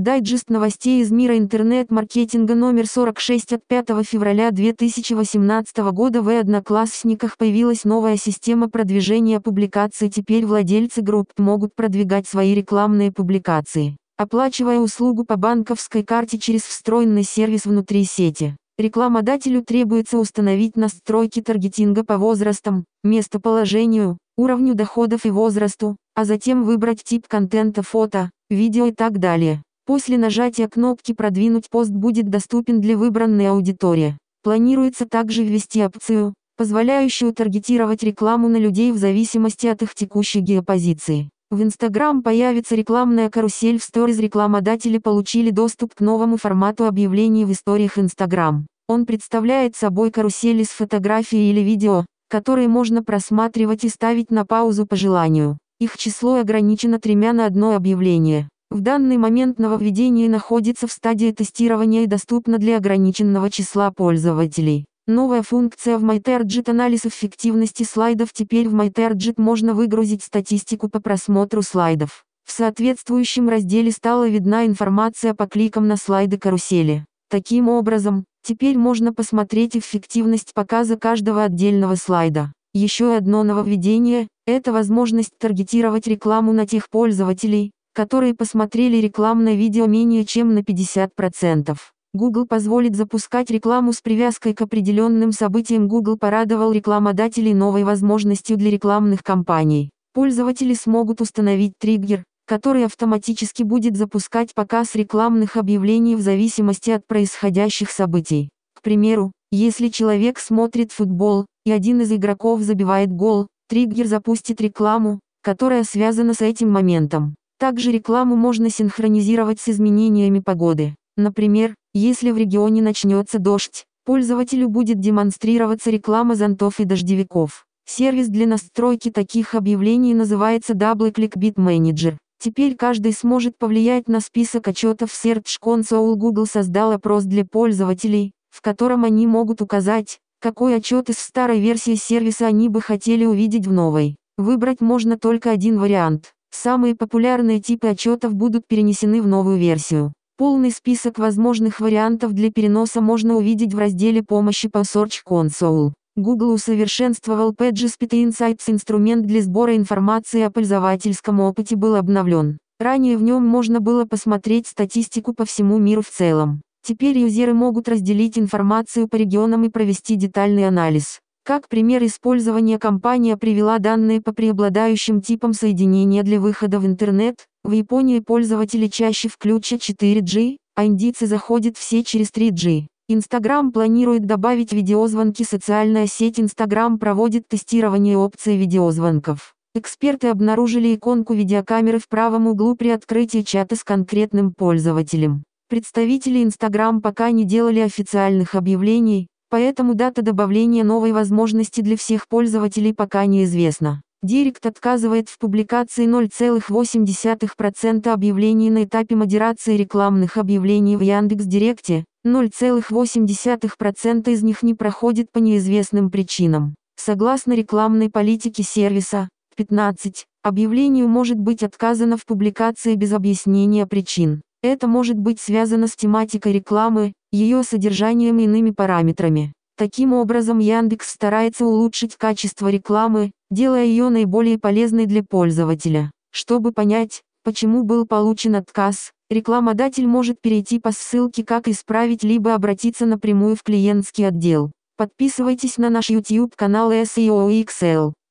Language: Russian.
Дайджест новостей из мира интернет-маркетинга номер 46 от 5 февраля 2018 года в Одноклассниках появилась новая система продвижения публикаций. Теперь владельцы групп могут продвигать свои рекламные публикации, оплачивая услугу по банковской карте через встроенный сервис внутри сети. Рекламодателю требуется установить настройки таргетинга по возрастам, местоположению, уровню доходов и возрасту, а затем выбрать тип контента фото, видео и так далее. После нажатия кнопки «Продвинуть пост» будет доступен для выбранной аудитории. Планируется также ввести опцию, позволяющую таргетировать рекламу на людей в зависимости от их текущей геопозиции. В Instagram появится рекламная карусель в Stories. Рекламодатели получили доступ к новому формату объявлений в историях Instagram. Он представляет собой карусели с фотографией или видео, которые можно просматривать и ставить на паузу по желанию. Их число ограничено тремя на одно объявление. В данный момент нововведение находится в стадии тестирования и доступно для ограниченного числа пользователей. Новая функция в MyTarget анализ эффективности слайдов Теперь в MyTarget можно выгрузить статистику по просмотру слайдов. В соответствующем разделе стала видна информация по кликам на слайды карусели. Таким образом, теперь можно посмотреть эффективность показа каждого отдельного слайда. Еще одно нововведение – это возможность таргетировать рекламу на тех пользователей, которые посмотрели рекламное видео менее чем на 50%. Google позволит запускать рекламу с привязкой к определенным событиям. Google порадовал рекламодателей новой возможностью для рекламных кампаний. Пользователи смогут установить триггер, который автоматически будет запускать показ рекламных объявлений в зависимости от происходящих событий. К примеру, если человек смотрит футбол, и один из игроков забивает гол, триггер запустит рекламу, которая связана с этим моментом. Также рекламу можно синхронизировать с изменениями погоды. Например, если в регионе начнется дождь, пользователю будет демонстрироваться реклама зонтов и дождевиков. Сервис для настройки таких объявлений называется DoubleClick Bit Manager. Теперь каждый сможет повлиять на список отчетов Search Console. Google создал опрос для пользователей, в котором они могут указать, какой отчет из старой версии сервиса они бы хотели увидеть в новой. Выбрать можно только один вариант. Самые популярные типы отчетов будут перенесены в новую версию. Полный список возможных вариантов для переноса можно увидеть в разделе помощи по Search Console. Google усовершенствовал PageSpeed Insights инструмент для сбора информации о пользовательском опыте был обновлен. Ранее в нем можно было посмотреть статистику по всему миру в целом. Теперь юзеры могут разделить информацию по регионам и провести детальный анализ. Как пример использования компания привела данные по преобладающим типам соединения для выхода в интернет. В Японии пользователи чаще включат 4G, а индийцы заходят все через 3G. Инстаграм планирует добавить видеозвонки. Социальная сеть Инстаграм проводит тестирование опции видеозвонков. Эксперты обнаружили иконку видеокамеры в правом углу при открытии чата с конкретным пользователем. Представители Инстаграм пока не делали официальных объявлений, Поэтому дата добавления новой возможности для всех пользователей пока неизвестна. Директ отказывает в публикации 0,8% объявлений на этапе модерации рекламных объявлений в Яндекс.Директе, 0,8% из них не проходит по неизвестным причинам. Согласно рекламной политике сервиса, 15, объявлению может быть отказано в публикации без объяснения причин. Это может быть связано с тематикой рекламы, ее содержанием и иными параметрами. Таким образом Яндекс старается улучшить качество рекламы, делая ее наиболее полезной для пользователя. Чтобы понять, почему был получен отказ, рекламодатель может перейти по ссылке «Как исправить» либо обратиться напрямую в клиентский отдел. Подписывайтесь на наш YouTube канал SEO XL.